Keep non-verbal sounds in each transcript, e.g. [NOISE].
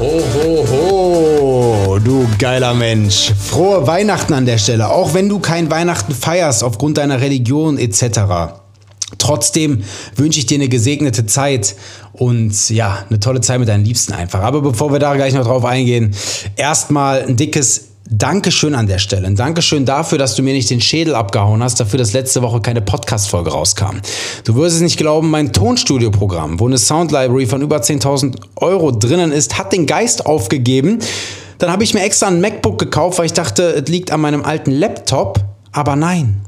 Ho, ho, ho, du geiler Mensch. Frohe Weihnachten an der Stelle, auch wenn du kein Weihnachten feierst aufgrund deiner Religion etc. Trotzdem wünsche ich dir eine gesegnete Zeit und ja, eine tolle Zeit mit deinen Liebsten einfach. Aber bevor wir da gleich noch drauf eingehen, erstmal ein dickes Dankeschön an der Stelle. Ein Dankeschön dafür, dass du mir nicht den Schädel abgehauen hast, dafür, dass letzte Woche keine Podcast-Folge rauskam. Du wirst es nicht glauben, mein Tonstudio-Programm, wo eine Sound-Library von über 10.000 Euro drinnen ist, hat den Geist aufgegeben. Dann habe ich mir extra ein MacBook gekauft, weil ich dachte, es liegt an meinem alten Laptop. Aber nein,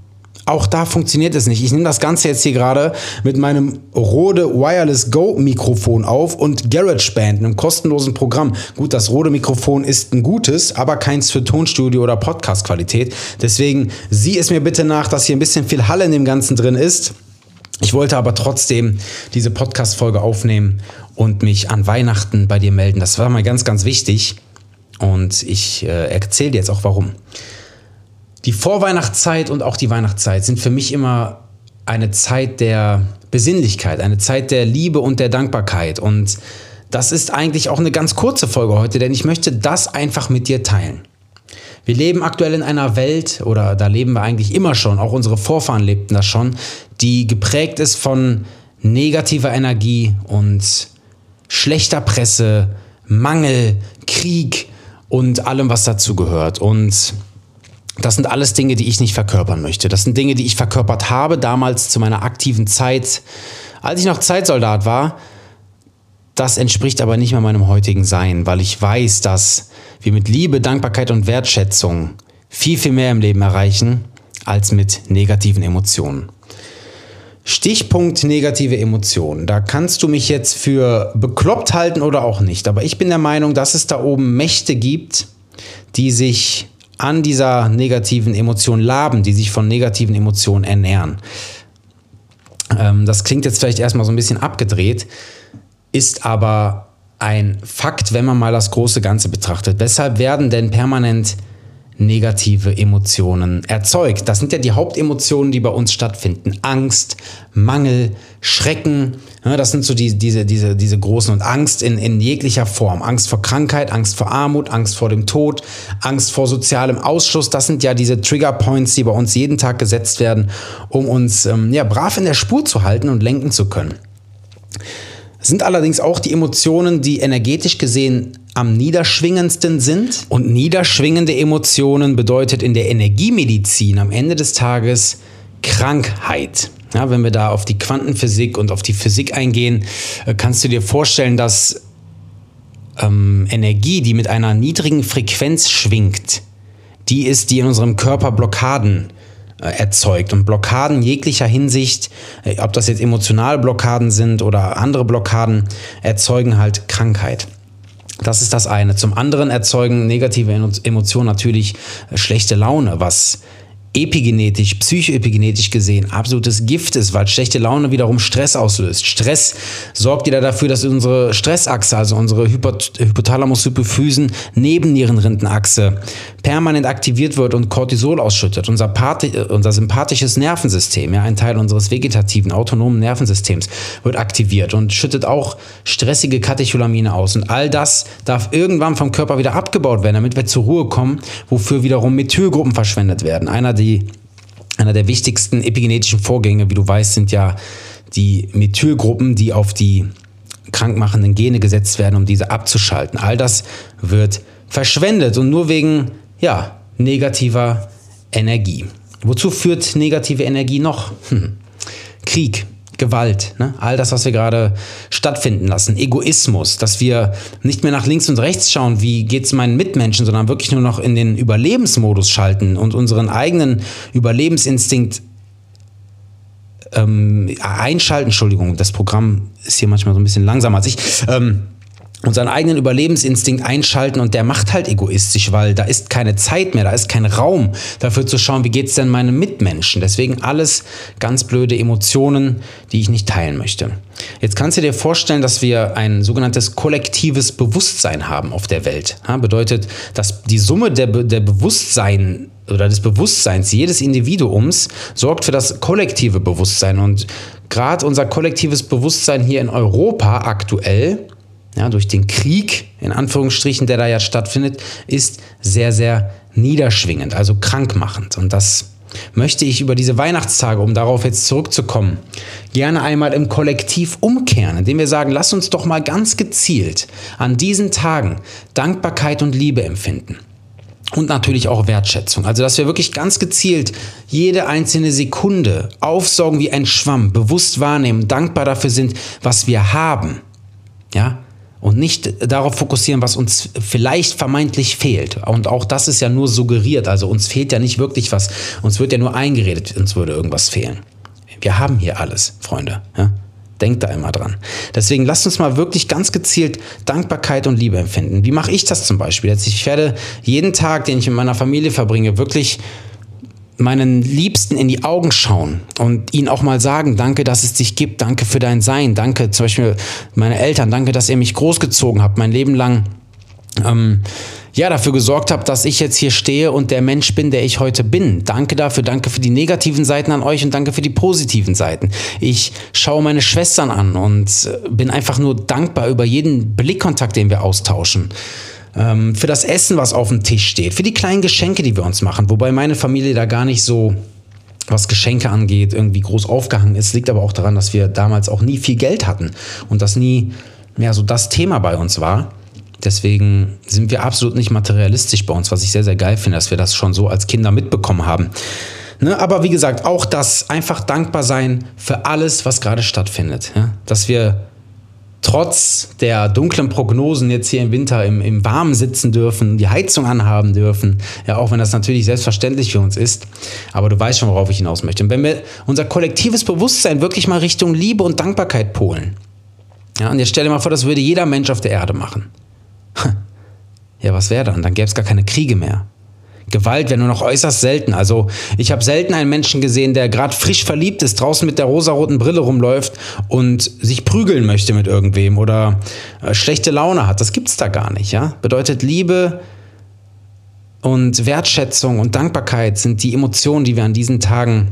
auch da funktioniert es nicht. Ich nehme das Ganze jetzt hier gerade mit meinem Rode Wireless Go Mikrofon auf und GarageBand, einem kostenlosen Programm. Gut, das Rode Mikrofon ist ein gutes, aber keins für Tonstudio oder Podcast-Qualität. Deswegen sieh es mir bitte nach, dass hier ein bisschen viel Halle in dem Ganzen drin ist. Ich wollte aber trotzdem diese Podcast-Folge aufnehmen und mich an Weihnachten bei dir melden. Das war mal ganz, ganz wichtig. Und ich äh, erzähle dir jetzt auch warum. Die Vorweihnachtszeit und auch die Weihnachtszeit sind für mich immer eine Zeit der Besinnlichkeit, eine Zeit der Liebe und der Dankbarkeit. Und das ist eigentlich auch eine ganz kurze Folge heute, denn ich möchte das einfach mit dir teilen. Wir leben aktuell in einer Welt, oder da leben wir eigentlich immer schon, auch unsere Vorfahren lebten das schon, die geprägt ist von negativer Energie und schlechter Presse, Mangel, Krieg und allem, was dazu gehört. Und das sind alles Dinge, die ich nicht verkörpern möchte. Das sind Dinge, die ich verkörpert habe damals zu meiner aktiven Zeit, als ich noch Zeitsoldat war. Das entspricht aber nicht mehr meinem heutigen Sein, weil ich weiß, dass wir mit Liebe, Dankbarkeit und Wertschätzung viel, viel mehr im Leben erreichen als mit negativen Emotionen. Stichpunkt negative Emotionen. Da kannst du mich jetzt für bekloppt halten oder auch nicht. Aber ich bin der Meinung, dass es da oben Mächte gibt, die sich an dieser negativen Emotion laben, die sich von negativen Emotionen ernähren. Ähm, das klingt jetzt vielleicht erstmal so ein bisschen abgedreht, ist aber ein Fakt, wenn man mal das große Ganze betrachtet. Weshalb werden denn permanent negative Emotionen erzeugt. Das sind ja die Hauptemotionen, die bei uns stattfinden. Angst, Mangel, Schrecken. Das sind so die, diese, diese, diese großen und Angst in, in jeglicher Form. Angst vor Krankheit, Angst vor Armut, Angst vor dem Tod, Angst vor sozialem Ausschluss. Das sind ja diese Trigger Points, die bei uns jeden Tag gesetzt werden, um uns ähm, ja, brav in der Spur zu halten und lenken zu können sind allerdings auch die Emotionen, die energetisch gesehen am niederschwingendsten sind. Und niederschwingende Emotionen bedeutet in der Energiemedizin am Ende des Tages Krankheit. Ja, wenn wir da auf die Quantenphysik und auf die Physik eingehen, äh, kannst du dir vorstellen, dass ähm, Energie, die mit einer niedrigen Frequenz schwingt, die ist, die in unserem Körper Blockaden äh, erzeugt. Und Blockaden jeglicher Hinsicht, äh, ob das jetzt emotionale Blockaden sind oder andere Blockaden, erzeugen halt Krankheit. Das ist das eine. Zum anderen erzeugen negative Emotionen natürlich schlechte Laune, was epigenetisch, psychoepigenetisch gesehen absolutes Gift ist, weil schlechte Laune wiederum Stress auslöst. Stress sorgt wieder dafür, dass unsere Stressachse, also unsere Hypothalamus-Hypophysen Nebennierenrindenachse permanent aktiviert wird und Cortisol ausschüttet. Unser, Party, unser sympathisches Nervensystem, ja, ein Teil unseres vegetativen, autonomen Nervensystems, wird aktiviert und schüttet auch stressige Katecholamine aus. Und all das darf irgendwann vom Körper wieder abgebaut werden, damit wir zur Ruhe kommen, wofür wiederum Methylgruppen verschwendet werden. Einer der die, einer der wichtigsten epigenetischen Vorgänge, wie du weißt, sind ja die Methylgruppen, die auf die krankmachenden Gene gesetzt werden, um diese abzuschalten. All das wird verschwendet und nur wegen ja, negativer Energie. Wozu führt negative Energie noch? Hm. Krieg, Gewalt, ne? all das, was wir gerade stattfinden lassen, Egoismus, dass wir nicht mehr nach links und rechts schauen, wie geht es meinen Mitmenschen, sondern wirklich nur noch in den Überlebensmodus schalten und unseren eigenen Überlebensinstinkt ähm, einschalten. Entschuldigung, das Programm ist hier manchmal so ein bisschen langsamer als ich. Ähm, unseren eigenen Überlebensinstinkt einschalten und der macht halt egoistisch, weil da ist keine Zeit mehr, da ist kein Raum dafür zu schauen, wie geht es denn meinen Mitmenschen. Deswegen alles ganz blöde Emotionen, die ich nicht teilen möchte. Jetzt kannst du dir vorstellen, dass wir ein sogenanntes kollektives Bewusstsein haben auf der Welt. Ja, bedeutet, dass die Summe der, der Bewusstsein oder des Bewusstseins jedes Individuums sorgt für das kollektive Bewusstsein und gerade unser kollektives Bewusstsein hier in Europa aktuell ja, durch den Krieg, in Anführungsstrichen, der da ja stattfindet, ist sehr, sehr niederschwingend, also krankmachend. Und das möchte ich über diese Weihnachtstage, um darauf jetzt zurückzukommen, gerne einmal im Kollektiv umkehren, indem wir sagen, lass uns doch mal ganz gezielt an diesen Tagen Dankbarkeit und Liebe empfinden. Und natürlich auch Wertschätzung. Also, dass wir wirklich ganz gezielt jede einzelne Sekunde aufsaugen wie ein Schwamm, bewusst wahrnehmen, dankbar dafür sind, was wir haben. Ja, und nicht darauf fokussieren, was uns vielleicht vermeintlich fehlt. Und auch das ist ja nur suggeriert. Also uns fehlt ja nicht wirklich was. Uns wird ja nur eingeredet, uns würde irgendwas fehlen. Wir haben hier alles, Freunde. Ja? Denkt da immer dran. Deswegen lasst uns mal wirklich ganz gezielt Dankbarkeit und Liebe empfinden. Wie mache ich das zum Beispiel? Jetzt ich werde jeden Tag, den ich mit meiner Familie verbringe, wirklich meinen Liebsten in die Augen schauen und ihnen auch mal sagen, danke, dass es dich gibt, danke für dein Sein, danke zum Beispiel meine Eltern, danke, dass ihr mich großgezogen habt, mein Leben lang. Ähm, ja, dafür gesorgt habt, dass ich jetzt hier stehe und der Mensch bin, der ich heute bin. Danke dafür, danke für die negativen Seiten an euch und danke für die positiven Seiten. Ich schaue meine Schwestern an und äh, bin einfach nur dankbar über jeden Blickkontakt, den wir austauschen ähm, für das Essen, was auf dem Tisch steht, für die kleinen Geschenke, die wir uns machen. Wobei meine Familie da gar nicht so, was Geschenke angeht, irgendwie groß aufgehangen ist. Liegt aber auch daran, dass wir damals auch nie viel Geld hatten und das nie mehr so das Thema bei uns war. Deswegen sind wir absolut nicht materialistisch bei uns, was ich sehr, sehr geil finde, dass wir das schon so als Kinder mitbekommen haben. Ne, aber wie gesagt, auch das einfach dankbar sein für alles, was gerade stattfindet. Ja? Dass wir trotz der dunklen Prognosen jetzt hier im Winter im, im Warmen sitzen dürfen, die Heizung anhaben dürfen. Ja, auch wenn das natürlich selbstverständlich für uns ist. Aber du weißt schon, worauf ich hinaus möchte. Und wenn wir unser kollektives Bewusstsein wirklich mal Richtung Liebe und Dankbarkeit polen. Ja, und jetzt stell dir mal vor, das würde jeder Mensch auf der Erde machen. [LAUGHS] Ja, was wäre dann? Dann gäbe es gar keine Kriege mehr. Gewalt wäre nur noch äußerst selten. Also ich habe selten einen Menschen gesehen, der gerade frisch verliebt ist, draußen mit der rosaroten Brille rumläuft und sich prügeln möchte mit irgendwem oder äh, schlechte Laune hat. Das gibt es da gar nicht. Ja? Bedeutet Liebe und Wertschätzung und Dankbarkeit sind die Emotionen, die wir an diesen Tagen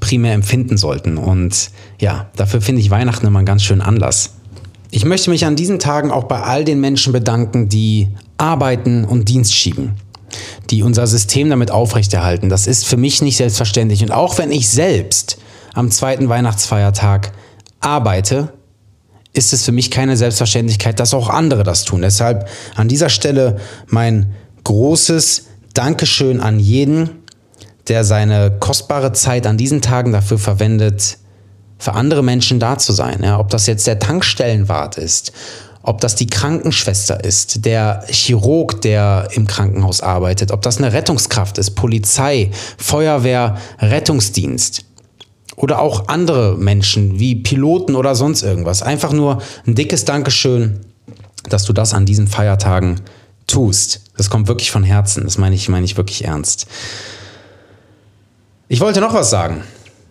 primär empfinden sollten. Und ja, dafür finde ich Weihnachten immer einen ganz schönen Anlass. Ich möchte mich an diesen Tagen auch bei all den Menschen bedanken, die arbeiten und Dienst schieben die unser System damit aufrechterhalten. Das ist für mich nicht selbstverständlich. Und auch wenn ich selbst am zweiten Weihnachtsfeiertag arbeite, ist es für mich keine Selbstverständlichkeit, dass auch andere das tun. Deshalb an dieser Stelle mein großes Dankeschön an jeden, der seine kostbare Zeit an diesen Tagen dafür verwendet, für andere Menschen da zu sein. Ja, ob das jetzt der Tankstellenwart ist ob das die Krankenschwester ist, der Chirurg, der im Krankenhaus arbeitet, ob das eine Rettungskraft ist, Polizei, Feuerwehr, Rettungsdienst oder auch andere Menschen wie Piloten oder sonst irgendwas. Einfach nur ein dickes Dankeschön, dass du das an diesen Feiertagen tust. Das kommt wirklich von Herzen. Das meine ich, meine ich wirklich ernst. Ich wollte noch was sagen.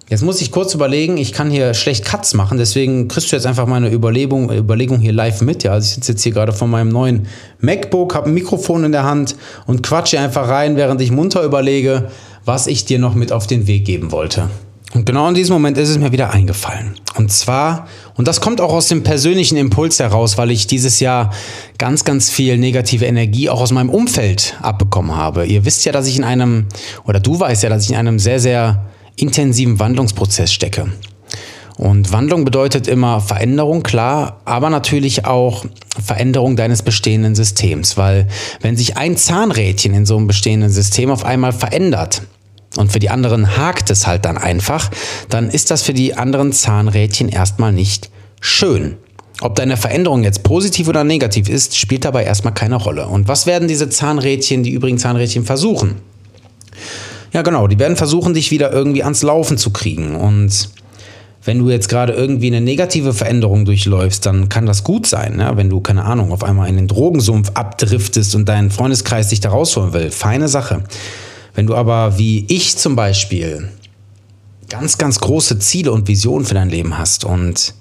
Jetzt muss ich kurz überlegen, ich kann hier schlecht Cuts machen, deswegen kriegst du jetzt einfach meine Überlegung, Überlegung hier live mit. Ja, also ich sitze jetzt hier gerade vor meinem neuen MacBook, habe ein Mikrofon in der Hand und quatsche einfach rein, während ich munter überlege, was ich dir noch mit auf den Weg geben wollte. Und genau in diesem Moment ist es mir wieder eingefallen. Und zwar, und das kommt auch aus dem persönlichen Impuls heraus, weil ich dieses Jahr ganz, ganz viel negative Energie auch aus meinem Umfeld abbekommen habe. Ihr wisst ja, dass ich in einem, oder du weißt ja, dass ich in einem sehr, sehr intensiven Wandlungsprozess stecke. Und Wandlung bedeutet immer Veränderung, klar, aber natürlich auch Veränderung deines bestehenden Systems, weil wenn sich ein Zahnrädchen in so einem bestehenden System auf einmal verändert und für die anderen hakt es halt dann einfach, dann ist das für die anderen Zahnrädchen erstmal nicht schön. Ob deine Veränderung jetzt positiv oder negativ ist, spielt dabei erstmal keine Rolle. Und was werden diese Zahnrädchen, die übrigen Zahnrädchen versuchen? Ja, genau. Die werden versuchen, dich wieder irgendwie ans Laufen zu kriegen. Und wenn du jetzt gerade irgendwie eine negative Veränderung durchläufst, dann kann das gut sein. Ja? Wenn du, keine Ahnung, auf einmal in den Drogensumpf abdriftest und dein Freundeskreis dich da rausholen will. Feine Sache. Wenn du aber, wie ich zum Beispiel, ganz, ganz große Ziele und Visionen für dein Leben hast und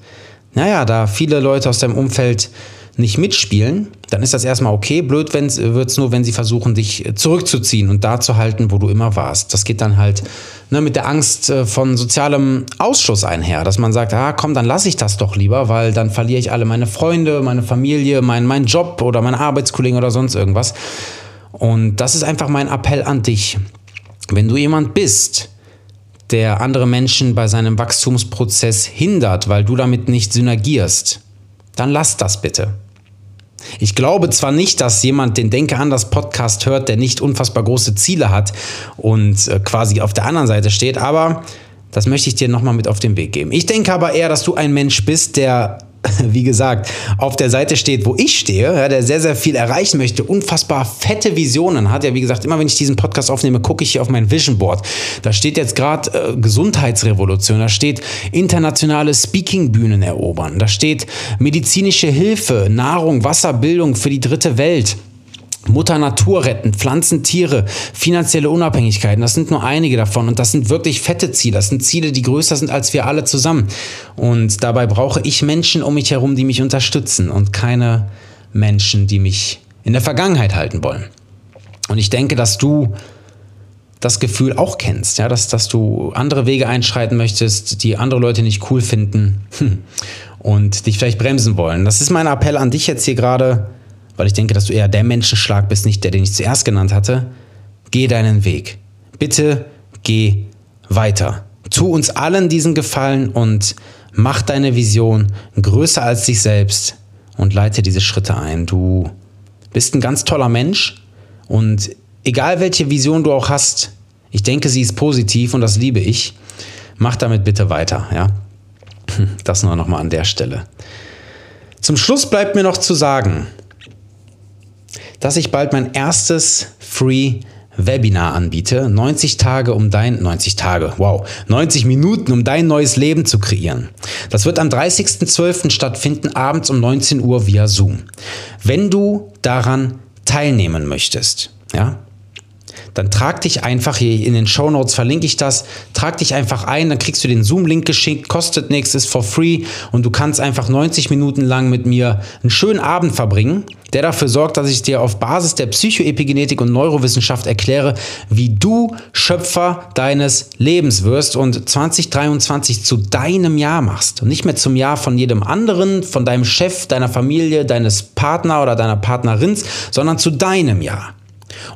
naja, da viele Leute aus deinem Umfeld nicht mitspielen, dann ist das erstmal okay. Blöd wird es nur, wenn sie versuchen, dich zurückzuziehen und da zu halten, wo du immer warst. Das geht dann halt ne, mit der Angst äh, von sozialem Ausschluss einher, dass man sagt, ah, komm, dann lasse ich das doch lieber, weil dann verliere ich alle meine Freunde, meine Familie, meinen mein Job oder meine Arbeitskollegen oder sonst irgendwas. Und das ist einfach mein Appell an dich. Wenn du jemand bist, der andere Menschen bei seinem Wachstumsprozess hindert, weil du damit nicht synergierst, dann lass das bitte. Ich glaube zwar nicht, dass jemand den Denke an das Podcast hört, der nicht unfassbar große Ziele hat und äh, quasi auf der anderen Seite steht, aber das möchte ich dir nochmal mit auf den Weg geben. Ich denke aber eher, dass du ein Mensch bist, der [LAUGHS] wie gesagt, auf der Seite steht, wo ich stehe, ja, der sehr, sehr viel erreichen möchte, unfassbar fette Visionen hat. Ja, wie gesagt, immer wenn ich diesen Podcast aufnehme, gucke ich hier auf mein Vision Board. Da steht jetzt gerade äh, Gesundheitsrevolution, da steht internationale Speaking-Bühnen erobern, da steht medizinische Hilfe, Nahrung, Wasser, Bildung für die dritte Welt. Mutter Natur retten, Pflanzen, Tiere, finanzielle Unabhängigkeiten, das sind nur einige davon und das sind wirklich fette Ziele, das sind Ziele, die größer sind als wir alle zusammen. Und dabei brauche ich Menschen um mich herum, die mich unterstützen und keine Menschen, die mich in der Vergangenheit halten wollen. Und ich denke, dass du das Gefühl auch kennst, ja, dass, dass du andere Wege einschreiten möchtest, die andere Leute nicht cool finden und dich vielleicht bremsen wollen. Das ist mein Appell an dich jetzt hier gerade weil ich denke, dass du eher der Menschenschlag bist, nicht der, den ich zuerst genannt hatte. Geh deinen Weg. Bitte geh weiter. Tu uns allen diesen Gefallen und mach deine Vision größer als dich selbst und leite diese Schritte ein. Du bist ein ganz toller Mensch und egal welche Vision du auch hast, ich denke, sie ist positiv und das liebe ich. Mach damit bitte weiter, ja? Das nur nochmal an der Stelle. Zum Schluss bleibt mir noch zu sagen, dass ich bald mein erstes Free Webinar anbiete. 90 Tage um dein, 90 Tage, wow, 90 Minuten um dein neues Leben zu kreieren. Das wird am 30.12. stattfinden, abends um 19 Uhr via Zoom. Wenn du daran teilnehmen möchtest, ja, dann trag dich einfach hier in den Show Notes verlinke ich das. Trag dich einfach ein, dann kriegst du den Zoom-Link geschickt, kostet nichts, ist for free und du kannst einfach 90 Minuten lang mit mir einen schönen Abend verbringen, der dafür sorgt, dass ich dir auf Basis der Psychoepigenetik und Neurowissenschaft erkläre, wie du Schöpfer deines Lebens wirst und 2023 zu deinem Jahr machst und nicht mehr zum Jahr von jedem anderen, von deinem Chef, deiner Familie, deines Partner oder deiner Partnerin, sondern zu deinem Jahr.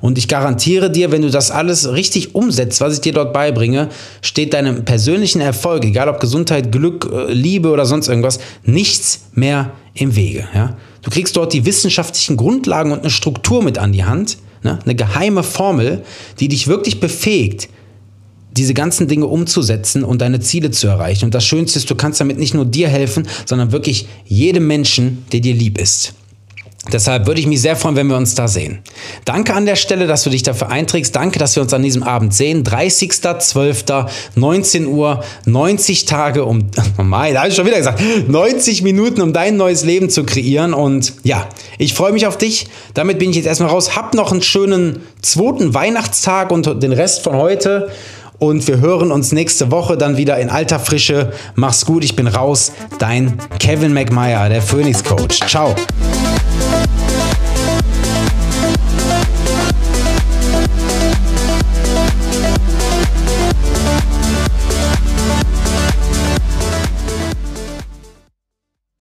Und ich garantiere dir, wenn du das alles richtig umsetzt, was ich dir dort beibringe, steht deinem persönlichen Erfolg, egal ob Gesundheit, Glück, äh, Liebe oder sonst irgendwas, nichts mehr im Wege. Ja? Du kriegst dort die wissenschaftlichen Grundlagen und eine Struktur mit an die Hand, ne? eine geheime Formel, die dich wirklich befähigt, diese ganzen Dinge umzusetzen und deine Ziele zu erreichen. Und das Schönste ist, du kannst damit nicht nur dir helfen, sondern wirklich jedem Menschen, der dir lieb ist. Deshalb würde ich mich sehr freuen, wenn wir uns da sehen. Danke an der Stelle, dass du dich dafür einträgst. Danke, dass wir uns an diesem Abend sehen. 30.12. Uhr, 90 Tage um, [LAUGHS] oh mein, da habe ich schon wieder gesagt, 90 Minuten, um dein neues Leben zu kreieren. Und ja, ich freue mich auf dich. Damit bin ich jetzt erstmal raus. Hab noch einen schönen zweiten Weihnachtstag und den Rest von heute. Und wir hören uns nächste Woche dann wieder in alter Frische. Mach's gut, ich bin raus. Dein Kevin McMeyer, der Phoenix Coach. Ciao.